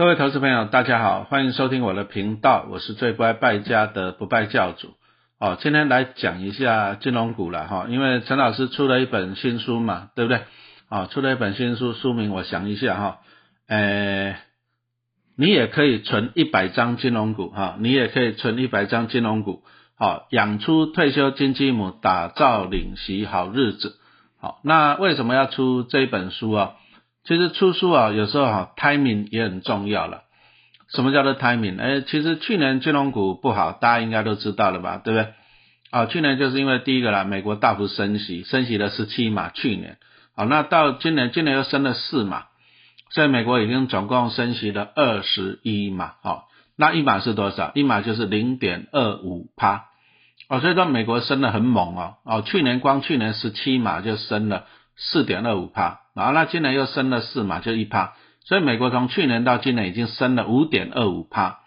各位投资朋友，大家好，欢迎收听我的频道，我是最不爱败家的不败教主。哦，今天来讲一下金融股了哈，因为陈老师出了一本新书嘛，对不对？哦，出了一本新书，书名我想一下哈，诶，你也可以存一百张金融股哈，你也可以存一百张金融股，好，养出退休金积母，打造领息好日子。好，那为什么要出这本书啊？其实出书啊，有时候哈，timing 也很重要了。什么叫做 timing？哎，其实去年金融股不好，大家应该都知道了吧，对不对？啊，去年就是因为第一个啦，美国大幅升息，升息了十七码，去年，好，那到今年，今年又升了四码，所以美国已经总共升息了二十一码，好，那一码是多少？一码就是零点二五趴，哦，所以说美国升的很猛哦，哦，去年光去年十七码就升了四点二五趴。啊，那今年又升了四嘛，就一趴，所以美国从去年到今年已经升了五点二五趴，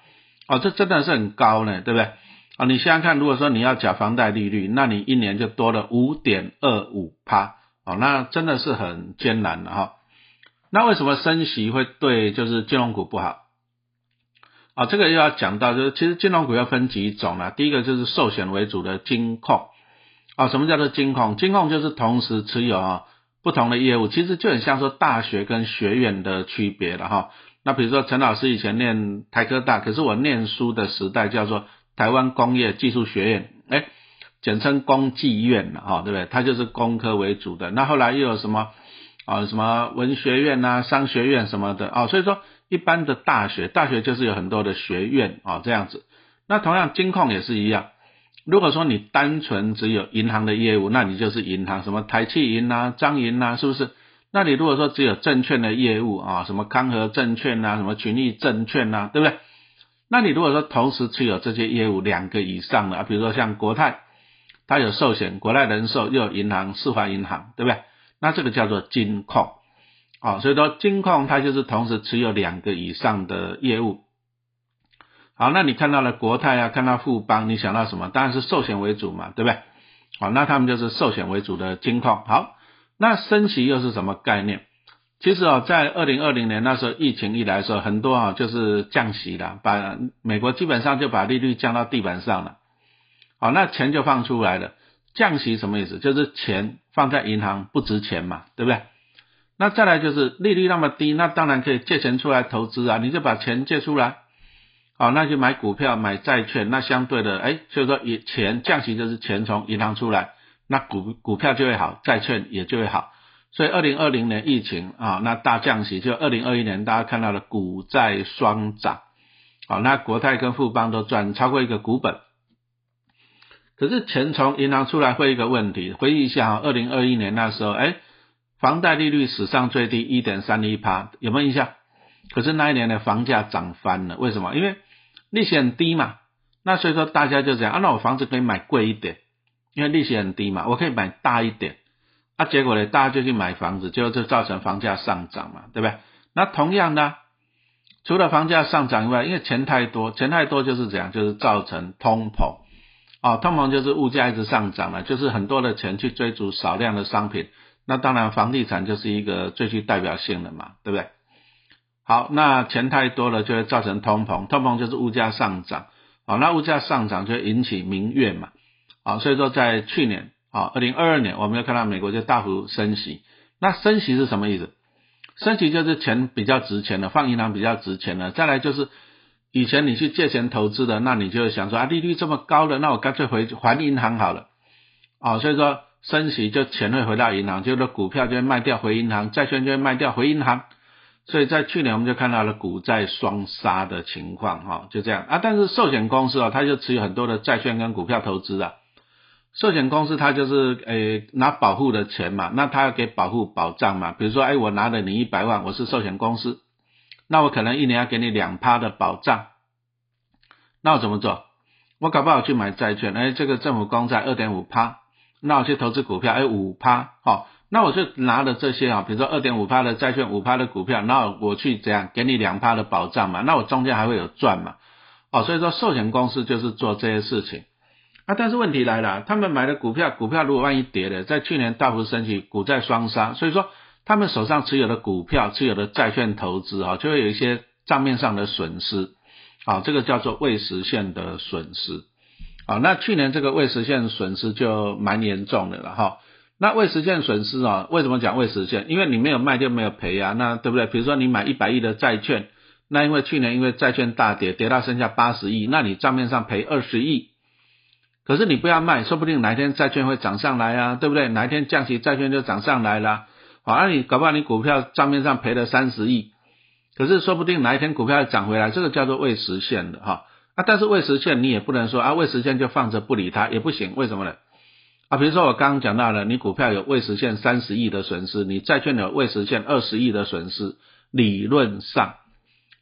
哦，这真的是很高呢，对不对？啊，你想想看，如果说你要缴房贷利率，那你一年就多了五点二五趴，哦，那真的是很艰难的哈。那为什么升息会对就是金融股不好？啊，这个又要讲到，就是其实金融股要分几种啦，第一个就是寿险为主的金控，啊，什么叫做金控？金控就是同时持有啊。不同的业务其实就很像说大学跟学院的区别了哈。那比如说陈老师以前念台科大，可是我念书的时代叫做台湾工业技术学院，哎，简称工技院了哈，对不对？它就是工科为主的。那后来又有什么啊？什么文学院啊、商学院什么的啊？所以说一般的大学，大学就是有很多的学院啊这样子。那同样金控也是一样。如果说你单纯只有银行的业务，那你就是银行，什么台气银啊、张银啊，是不是？那你如果说只有证券的业务啊，什么康和证券啊、什么群益证券啊，对不对？那你如果说同时持有这些业务两个以上的，比如说像国泰，它有寿险，国泰人寿又有银行，四环银行，对不对？那这个叫做金控，啊，所以说金控它就是同时持有两个以上的业务。好，那你看到了国泰啊，看到富邦，你想到什么？当然是寿险为主嘛，对不对？好，那他们就是寿险为主的金控。好，那升息又是什么概念？其实哦，在二零二零年那时候疫情一来的时候，很多啊就是降息的，把美国基本上就把利率降到地板上了。好，那钱就放出来了。降息什么意思？就是钱放在银行不值钱嘛，对不对？那再来就是利率那么低，那当然可以借钱出来投资啊，你就把钱借出来。好，那就买股票、买债券，那相对的，哎，所以说，以钱降息就是钱从银行出来，那股股票就会好，债券也就会好。所以二零二零年疫情啊，那大降息，就二零二一年大家看到了股债双涨，好，那国泰跟富邦都赚超过一个股本。可是钱从银行出来会一个问题，回忆一下啊，二零二一年那时候，哎，房贷利率史上最低一点三一趴，有没有印象？可是那一年的房价涨翻了，为什么？因为利息很低嘛，那所以说大家就这样啊，那我房子可以买贵一点，因为利息很低嘛，我可以买大一点，啊，结果呢，大家就去买房子，就就造成房价上涨嘛，对不对？那同样呢，除了房价上涨以外，因为钱太多，钱太多就是这样，就是造成通膨，哦，通膨就是物价一直上涨了，就是很多的钱去追逐少量的商品，那当然房地产就是一个最具代表性的嘛，对不对？好，那钱太多了就会造成通膨，通膨就是物价上涨，好，那物价上涨就会引起民怨嘛，好，所以说在去年，啊，二零二二年，我们又看到美国就大幅升息，那升息是什么意思？升息就是钱比较值钱了，放银行比较值钱了，再来就是以前你去借钱投资的，那你就想说啊，利率这么高了，那我干脆回还银行好了，啊，所以说升息就钱会回到银行，就是股票就会卖掉回银行，债券就会卖掉回银行。所以在去年我们就看到了股债双杀的情况，哈，就这样啊。但是寿险公司啊，它就持有很多的债券跟股票投资啊。寿险公司它就是诶拿保护的钱嘛，那它要给保护保障嘛。比如说，哎，我拿了你一百万，我是寿险公司，那我可能一年要给你两趴的保障。那我怎么做？我搞不好去买债券，哎，这个政府公债二点五趴，那我去投资股票，哎，五趴，好。那我就拿了这些啊，比如说二点五趴的债券，五趴的股票，那我去怎样给你两趴的保障嘛？那我中间还会有赚嘛？哦，所以说寿险公司就是做这些事情啊。但是问题来了，他们买的股票，股票如果万一跌了，在去年大幅升起，股债双杀，所以说他们手上持有的股票、持有的债券投资啊，就会有一些账面上的损失，啊，这个叫做未实现的损失，啊，那去年这个未实现损失就蛮严重的了哈。那未实现损失啊，为什么讲未实现？因为你没有卖就没有赔啊，那对不对？比如说你买一百亿的债券，那因为去年因为债券大跌，跌到剩下八十亿，那你账面上赔二十亿。可是你不要卖，说不定哪一天债券会涨上来啊，对不对？哪一天降息，债券就涨上来了。好，那你搞不好你股票账面上赔了三十亿，可是说不定哪一天股票涨回来，这个叫做未实现的哈。啊，但是未实现你也不能说啊未实现就放着不理它也不行，为什么呢？啊，比如说我刚刚讲到了，你股票有未实现三十亿的损失，你债券有未实现二十亿的损失，理论上。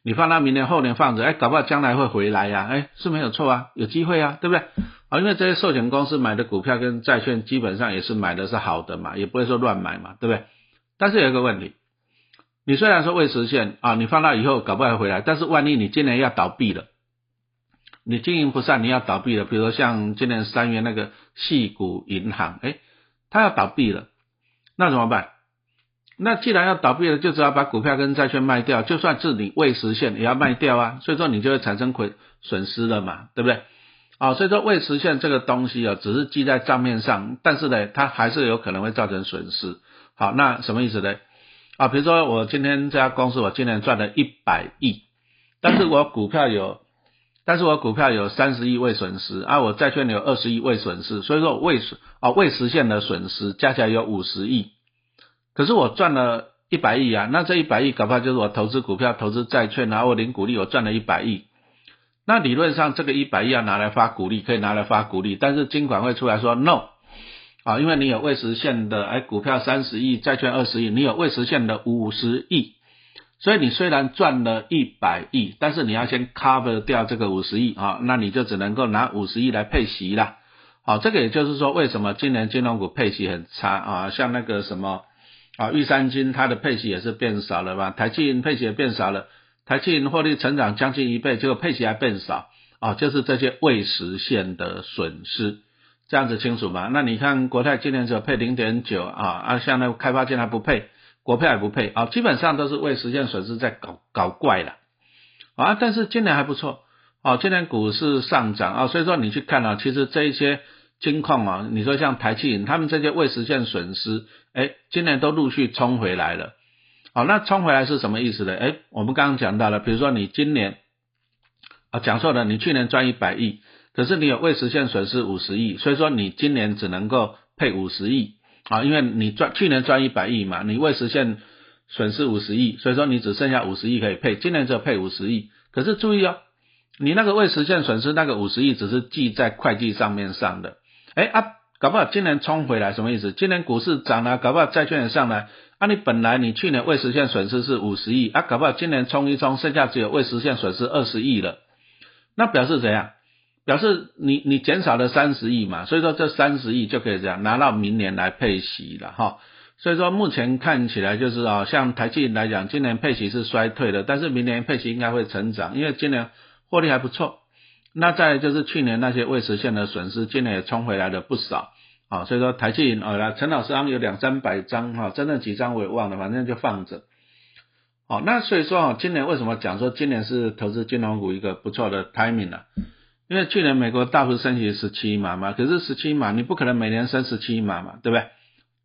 你放到明年后年放着，哎，搞不好将来会回来呀，哎，是没有错啊，有机会啊，对不对？啊，因为这些寿险公司买的股票跟债券基本上也是买的是好的嘛，也不会说乱买嘛，对不对？但是有一个问题，你虽然说未实现啊，你放到以后搞不好回来，但是万一你今年要倒闭了，你经营不善，你要倒闭了，比如说像今年三月那个细谷银行，哎，它要倒闭了，那怎么办？那既然要倒闭了，就只要把股票跟债券卖掉，就算是你未实现也要卖掉啊，所以说你就会产生亏损失了嘛，对不对？啊，所以说未实现这个东西啊，只是记在账面上，但是呢，它还是有可能会造成损失。好，那什么意思呢？啊，比如说我今天这家公司我今年赚了一百亿，但是我股票有，但是我股票有三十亿未损失啊，我债券有二十亿未损失，所以说未损啊未实现的损失加起来有五十亿。可是我赚了一百亿啊，那这一百亿搞不好就是我投资股票、投资债券，然后我领股利，我赚了一百亿。那理论上这个一百亿要拿来发股利，可以拿来发股利，但是金管会出来说 no，啊，因为你有未实现的，哎，股票三十亿，债券二十亿，你有未实现的五十亿，所以你虽然赚了一百亿，但是你要先 cover 掉这个五十亿啊，那你就只能够拿五十亿来配息了。好，这个也就是说，为什么今年金融股配息很差啊？像那个什么。啊，玉山金它的配息也是变少了吧？台积银配息也变少了，台积银获利成长将近一倍，结果配息还变少啊，就是这些未实现的损失，这样子清楚吗？那你看国泰今年只有配零点九啊，啊，像那开发金还不配，国配还不配啊，基本上都是未实现损失在搞搞怪了啊，但是今年还不错啊，今年股市上涨啊，所以说你去看啊，其实这一些。金矿啊，你说像台气银，他们这些未实现损失，哎，今年都陆续冲回来了。好，那冲回来是什么意思呢？哎，我们刚刚讲到了，比如说你今年啊，讲错了，你去年赚一百亿，可是你有未实现损失五十亿，所以说你今年只能够配五十亿啊，因为你赚去年赚一百亿嘛，你未实现损失五十亿，所以说你只剩下五十亿可以配，今年只有配五十亿。可是注意哦，你那个未实现损失那个五十亿只是记在会计上面上的。哎啊，搞不好今年冲回来什么意思？今年股市涨了，搞不好债券也上来。啊，你本来你去年未实现损失是五十亿，啊，搞不好今年冲一冲，剩下只有未实现损失二十亿了。那表示怎样？表示你你减少了三十亿嘛，所以说这三十亿就可以这样拿到明年来配息了哈。所以说目前看起来就是啊，像台积来讲，今年配息是衰退的，但是明年配息应该会成长，因为今年获利还不错。那再就是去年那些未实现的损失，今年也冲回来了不少啊，所以说台积银啊，陈老师好像有两三百张哈，真的几张我也忘了，反正就放着。好，那所以说啊，今年为什么讲说今年是投资金融股一个不错的 timing 呢？因为去年美国大幅升息十七码嘛，可是十七码你不可能每年升十七码嘛，对不对？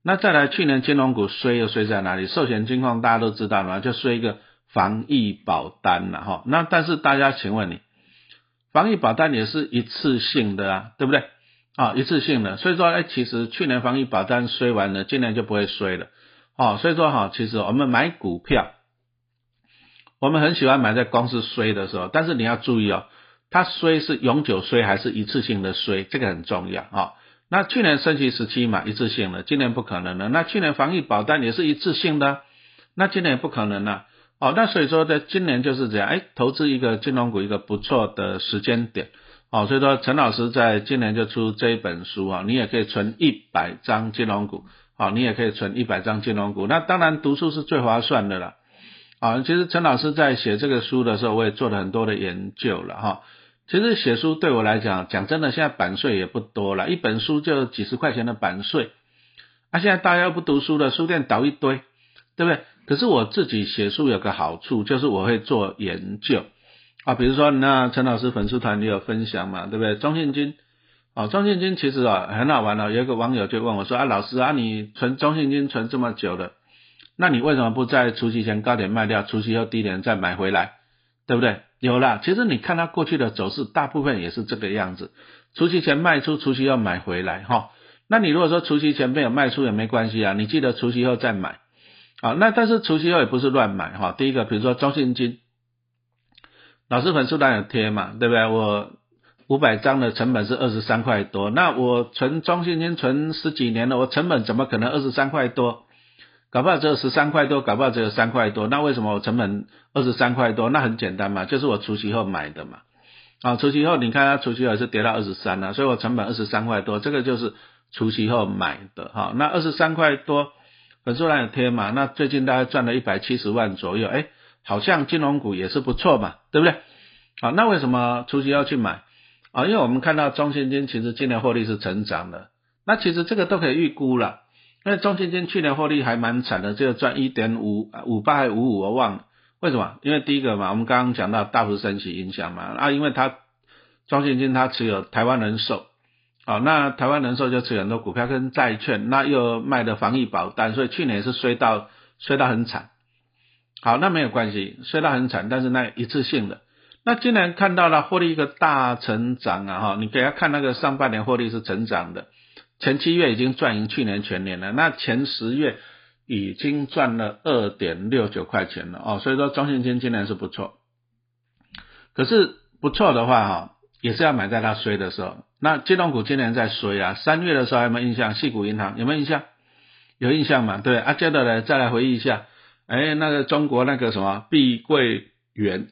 那再来去年金融股衰又衰在哪里？寿险金矿大家都知道嘛，就衰一个防疫保单了哈。那但是大家请问你？防疫保单也是一次性的啊，对不对？啊，一次性的，所以说，哎，其实去年防疫保单衰完了，今年就不会衰了，哦，所以说哈，其实我们买股票，我们很喜欢买在公司衰的时候，但是你要注意哦，它衰是永久衰还是一次性的衰，这个很重要啊。那去年升级时期嘛，一次性的，今年不可能了。那去年防疫保单也是一次性的，那今年也不可能了。哦，那所以说在今年就是这样，哎，投资一个金融股一个不错的时间点，哦，所以说陈老师在今年就出这一本书啊，你也可以存一百张金融股，哦，你也可以存一百张金融股，那当然读书是最划算的了，啊，其实陈老师在写这个书的时候，我也做了很多的研究了哈，其实写书对我来讲，讲真的，现在版税也不多了，一本书就几十块钱的版税，啊，现在大家又不读书了，书店倒一堆。对不对？可是我自己写书有个好处，就是我会做研究啊，比如说那陈老师粉丝团也有分享嘛，对不对？中信金哦，中信金其实啊很好玩哦，有一个网友就问我说啊，老师啊，你存中信金存这么久了，那你为什么不在除夕前高点卖掉，除夕后低点再买回来，对不对？有了，其实你看它过去的走势，大部分也是这个样子，除夕前卖出，除夕要买回来哈。那你如果说除夕前没有卖出也没关系啊，你记得除夕后再买，啊，那但是除夕后也不是乱买哈。第一个，比如说中信金，老师粉丝团有贴嘛，对不对？我五百张的成本是二十三块多，那我存中信金存十几年了，我成本怎么可能二十三块多？搞不好只有十三块多，搞不好只有三块多，那为什么我成本二十三块多？那很简单嘛，就是我除夕后买的嘛。啊，除夕后你看它除夕后是跌到二十三了，所以我成本二十三块多，这个就是。除夕后买的哈，那二十三块多，粉丝团有贴嘛？那最近大概赚了一百七十万左右，哎，好像金融股也是不错嘛，对不对？好，那为什么除夕要去买？啊，因为我们看到中信金其实今年获利是成长的，那其实这个都可以预估了，那中信金去年获利还蛮惨的，就赚一点五五八还五五，我忘了为什么？因为第一个嘛，我们刚刚讲到大幅升息影响嘛，啊，因为它中信金它持有台湾人寿。好，那台湾人寿就持有很多股票跟债券，那又卖的防疫保单，所以去年是衰到衰到很惨。好，那没有关系，衰到很惨，但是那一次性的。那今年看到了获利一个大成长啊，哈，你给他看那个上半年获利是成长的，前七月已经赚赢去年全年了，那前十月已经赚了二点六九块钱了哦，所以说中信金今年是不错。可是不错的话哈，也是要买在它衰的时候。那金融股今年在衰啊，三月的时候还有没有印象？细股银行有没有印象？有印象嘛？对，啊，接着呢，再来回忆一下，哎，那个中国那个什么碧桂园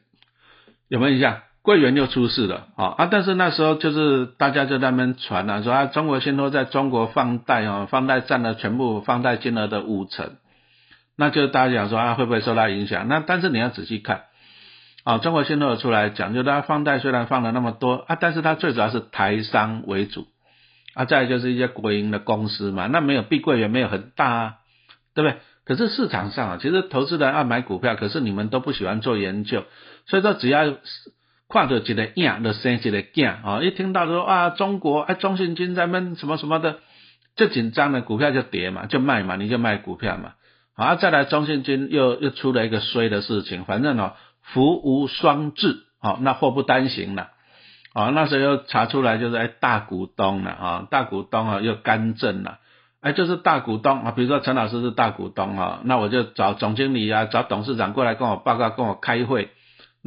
有没有印象？桂园又出事了啊！啊，但是那时候就是大家就在那边传啊，说啊，中国信托在中国放贷啊，放贷占了全部放贷金额的五成，那就大家讲说啊，会不会受到影响？那但是你要仔细看。啊，中国信托出来讲，就它放贷虽然放了那么多啊，但是它最主要是台商为主啊，再就是一些国营的公司嘛，那没有碧桂园没有很大啊，对不对？可是市场上啊，其实投资人爱买股票，可是你们都不喜欢做研究，所以说只要看到一个样的生一个样啊，一听到说啊中国哎中信金在闷什么什么的，就紧张的股票就跌嘛，就卖嘛，你就卖股票嘛，好，再来中信金又又出了一个衰的事情，反正哦。福无双至，好，那祸不单行了，啊，那时候又查出来就是哎大股东了啊，大股东啊又干政了，哎，就是大股东啊，比如说陈老师是大股东啊，那我就找总经理啊，找董事长过来跟我报告，跟我开会，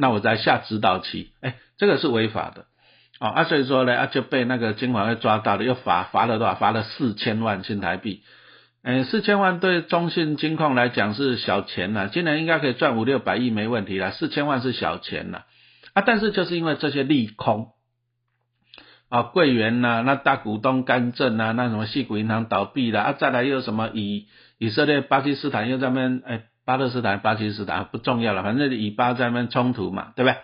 那我在下指导棋，哎，这个是违法的，哦啊，所以说呢，啊就被那个金管会抓到了，又罚罚了多少？罚了四千万新台币。哎，四千万对中信金控来讲是小钱了，今年应该可以赚五六百亿没问题了，四千万是小钱了啊！但是就是因为这些利空啊，柜员呐，那大股东干政呐，那什么细股银行倒闭了啊，再来又什么以以色列、巴基斯坦又在那边，哎，巴勒斯坦、巴基斯坦不重要了，反正以巴在那边冲突嘛，对不对？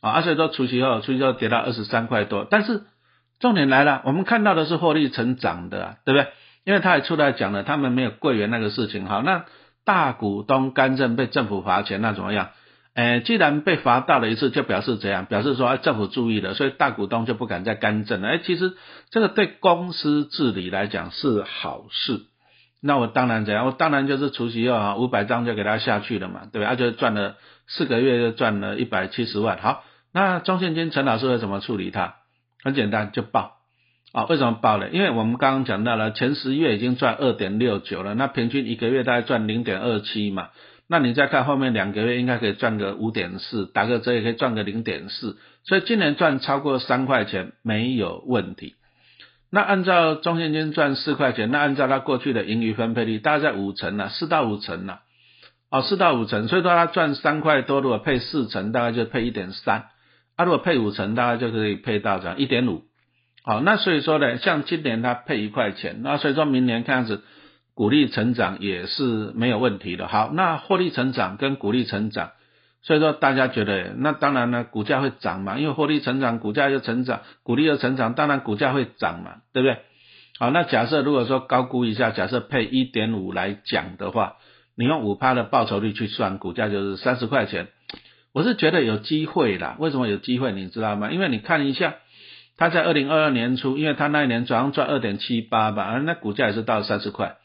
啊，所以说除夕后，除夕后跌到二十三块多，但是重点来了，我们看到的是获利成长的，对不对？因为他也出来讲了，他们没有柜员那个事情，好，那大股东干政被政府罚钱，那怎么样？诶，既然被罚到了一次，就表示怎样？表示说，政府注意了，所以大股东就不敢再干政了。诶，其实这个对公司治理来讲是好事。那我当然怎样？我当然就是除夕后啊，五百张就给他下去了嘛，对吧？他就赚了四个月就赚了一百七十万。好，那中信金陈老师会怎么处理它？很简单，就报。啊，为什么爆呢？因为我们刚刚讲到了，前十月已经赚二点六九了，那平均一个月大概赚零点二七嘛，那你再看后面两个月，应该可以赚个五点四，打个折也可以赚个零点四，所以今年赚超过三块钱没有问题。那按照中信金赚四块钱，那按照它过去的盈余分配率，大概在五成了，四到五成了，哦，四到五成，所以说它赚三块多，如果配四成，大概就配一点三，啊，如果配五成，大概就可以配到这样一点五。好，那所以说呢，像今年它配一块钱，那所以说明年看样子股利成长也是没有问题的。好，那获利成长跟股利成长，所以说大家觉得，那当然呢，股价会涨嘛，因为获利成长，股价又成长，股利又成长，当然股价会涨嘛，对不对？好，那假设如果说高估一下，假设配一点五来讲的话，你用五趴的报酬率去算，股价就是三十块钱。我是觉得有机会啦，为什么有机会？你知道吗？因为你看一下，他在二零二二年初，因为他那一年早上赚二点七八吧，啊，那股价也是到三十块，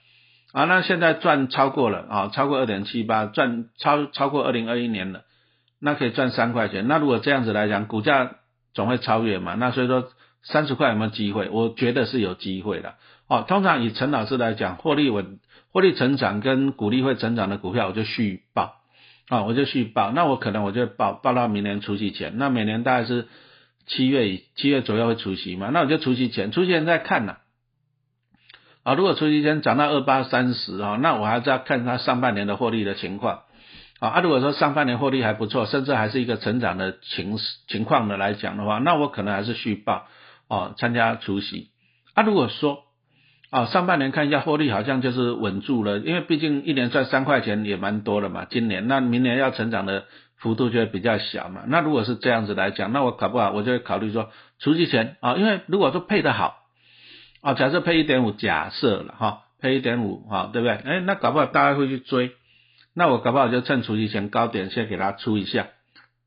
啊，那现在赚超过了啊，超过二点七八，赚超超过二零二一年了，那可以赚三块钱。那如果这样子来讲，股价总会超越嘛？那所以说三十块有没有机会？我觉得是有机会的。哦，通常以陈老师来讲，获利稳、获利成长跟股利会成长的股票，我就续报。啊，我就续报，那我可能我就报报到明年除夕前，那每年大概是七月七月左右会除夕嘛，那我就除夕前，除夕前再看呐。啊，如果除夕前涨到二八三十啊，那我还是要看它上半年的获利的情况。啊，如果说上半年获利还不错，甚至还是一个成长的情情况的来讲的话，那我可能还是续报哦，参加除夕。啊，如果说啊，上半年看一下获利好像就是稳住了，因为毕竟一年赚三块钱也蛮多了嘛。今年那明年要成长的幅度就会比较小嘛。那如果是这样子来讲，那我搞不好我就会考虑说，除夕前啊，因为如果说配的好啊，假设配一点五，假设了哈，配一点五哈，对不对？哎，那搞不好大家会去追，那我搞不好就趁除夕前高点先给它出一下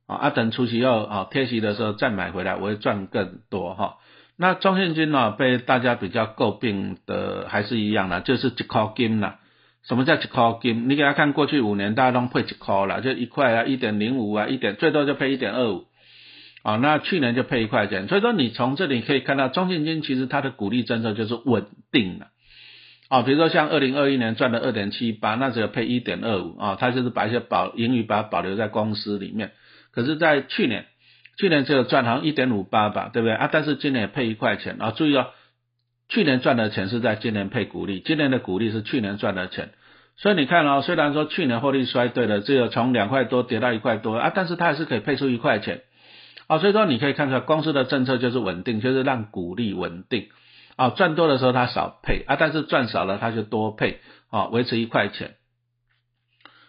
啊，啊等除夕后啊贴息的时候再买回来，我会赚更多哈。那中信金呢？被大家比较诟病的还是一样的，就是一块金啦。什么叫一块金？你给他看过去五年，大家都配一块了，就一块啊，一点零五啊，一点最多就配一点二五。啊，那去年就配一块钱。所以说你从这里可以看到，中信金其实它的鼓励政策就是稳定的。啊比如说像二零二一年赚了二点七八，那只有配一点二五啊，它就是把一些保盈余把它保留在公司里面。可是，在去年。去年只有赚好像一点五八吧，对不对啊？但是今年也配一块钱啊！注意哦，去年赚的钱是在今年配股利，今年的股利是去年赚的钱。所以你看哦，虽然说去年获利衰退了，只有从两块多跌到一块多啊，但是它还是可以配出一块钱啊。所以说你可以看出来，公司的政策就是稳定，就是让股利稳定啊。赚多的时候它少配啊，但是赚少了它就多配啊，维持一块钱。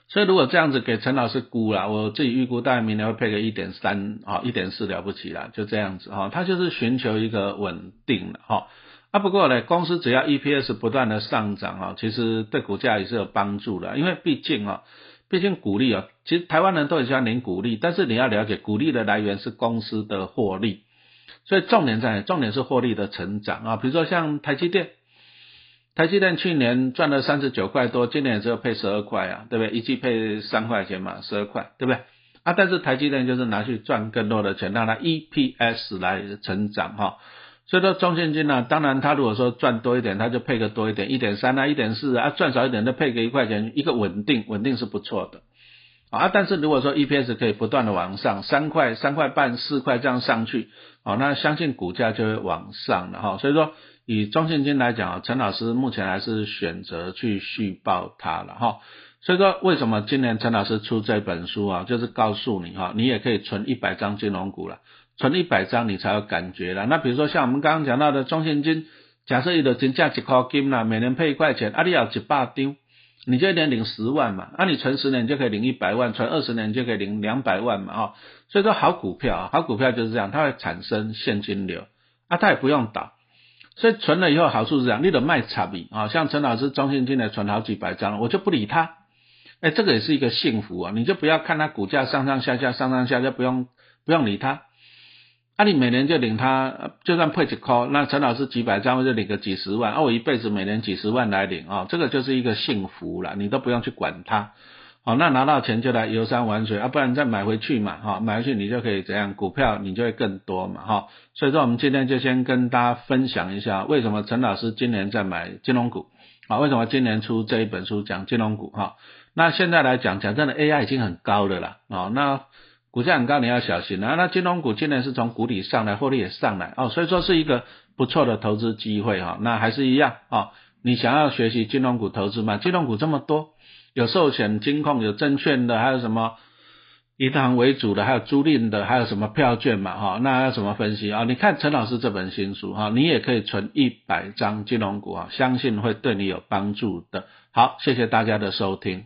所以如果这样子给陈老师估了，我自己预估大概明年会配个一点三啊，一点四了不起了，就这样子哈，他就是寻求一个稳定的哈。啊不过呢，公司只要 EPS 不断的上涨啊，其实对股价也是有帮助的，因为毕竟啊，毕竟股利啊，其实台湾人都很喜欢领股利，但是你要了解股利的来源是公司的获利，所以重点在重点是获利的成长啊，比如说像台积电。台积电去年赚了三十九块多，今年只有配十二块啊，对不对？一季配三块钱嘛，十二块，对不对？啊，但是台积电就是拿去赚更多的钱，让它 EPS 来成长哈。所以说中现金呢，当然它如果说赚多一点，它就配个多一点，一点三啊，一点四啊，赚少一点就配个一块钱，一个稳定，稳定是不错的啊。但是如果说 EPS 可以不断的往上，三块、三块半、四块这样上去，啊，那相信股价就会往上了哈。所以说。以中信金来讲啊，陈老师目前还是选择去续报它了哈。所以说，为什么今年陈老师出这本书啊，就是告诉你哈，你也可以存一百张金融股了，存一百张你才有感觉了。那比如说像我们刚刚讲到的中信金，假设你的金价一块金啦，每年配一块钱，啊你要一百张，你就一年领十万嘛。那你存十年就可以领一百万，存二十年就可以领两百万嘛哈。所以说好股票啊，好股票就是这样，它会产生现金流啊，它也不用倒。所以存了以后好处是这样，你得卖差比啊，像陈老师中信金的存好几百张，我就不理他，哎，这个也是一个幸福啊，你就不要看它股价上上下下上上下下，不用不用理它，啊，你每年就领它，就算配几颗那陈老师几百张我就领个几十万，啊，我一辈子每年几十万来领啊，这个就是一个幸福了，你都不用去管它。好，那拿到钱就来游山玩水啊，不然再买回去嘛，哈，买回去你就可以怎样，股票你就会更多嘛，哈，所以说我们今天就先跟大家分享一下，为什么陈老师今年在买金融股，啊，为什么今年出这一本书讲金融股，哈，那现在来讲，讲真的 AI 已经很高的了，啊，那股价很高你要小心啊，那金融股今年是从谷底上来，获利也上来，哦，所以说是一个不错的投资机会，哈，那还是一样，啊，你想要学习金融股投资吗？金融股这么多。有寿险、金控、有证券的，还有什么银行为主的，还有租赁的，还有什么票券嘛？哈，那要怎么分析啊？你看陈老师这本新书哈，你也可以存一百张金融股啊，相信会对你有帮助的。好，谢谢大家的收听。